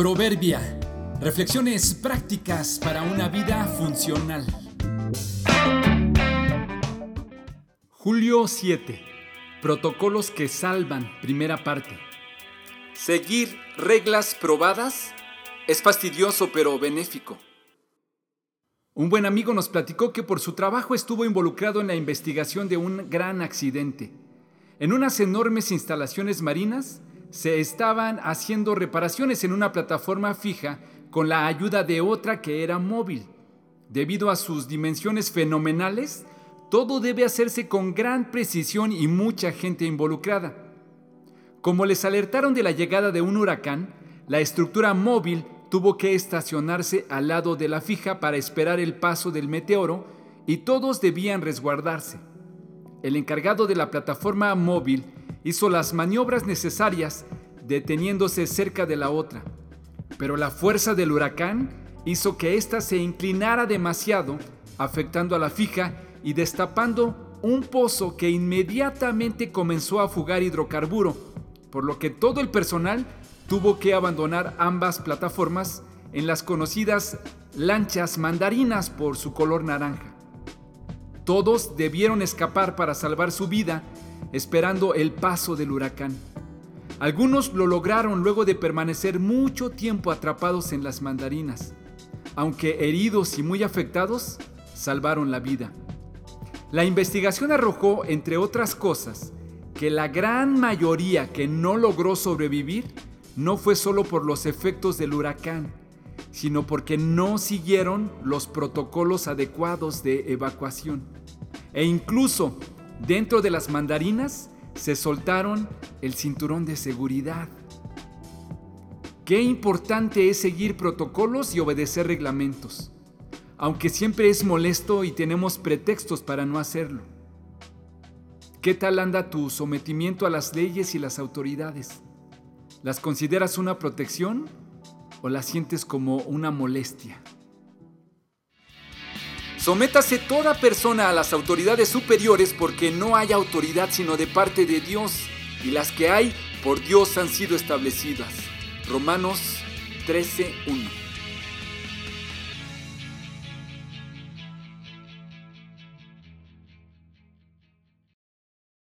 Proverbia. Reflexiones prácticas para una vida funcional. Julio 7. Protocolos que salvan. Primera parte. Seguir reglas probadas es fastidioso pero benéfico. Un buen amigo nos platicó que por su trabajo estuvo involucrado en la investigación de un gran accidente. En unas enormes instalaciones marinas se estaban haciendo reparaciones en una plataforma fija con la ayuda de otra que era móvil. Debido a sus dimensiones fenomenales, todo debe hacerse con gran precisión y mucha gente involucrada. Como les alertaron de la llegada de un huracán, la estructura móvil tuvo que estacionarse al lado de la fija para esperar el paso del meteoro y todos debían resguardarse. El encargado de la plataforma móvil hizo las maniobras necesarias deteniéndose cerca de la otra, pero la fuerza del huracán hizo que ésta se inclinara demasiado, afectando a la fija y destapando un pozo que inmediatamente comenzó a fugar hidrocarburo, por lo que todo el personal tuvo que abandonar ambas plataformas en las conocidas lanchas mandarinas por su color naranja. Todos debieron escapar para salvar su vida esperando el paso del huracán. Algunos lo lograron luego de permanecer mucho tiempo atrapados en las mandarinas, aunque heridos y muy afectados, salvaron la vida. La investigación arrojó, entre otras cosas, que la gran mayoría que no logró sobrevivir no fue solo por los efectos del huracán, sino porque no siguieron los protocolos adecuados de evacuación. E incluso dentro de las mandarinas se soltaron el cinturón de seguridad. Qué importante es seguir protocolos y obedecer reglamentos, aunque siempre es molesto y tenemos pretextos para no hacerlo. ¿Qué tal anda tu sometimiento a las leyes y las autoridades? ¿Las consideras una protección o las sientes como una molestia? Sométase toda persona a las autoridades superiores porque no hay autoridad sino de parte de Dios y las que hay por Dios han sido establecidas. Romanos 13.1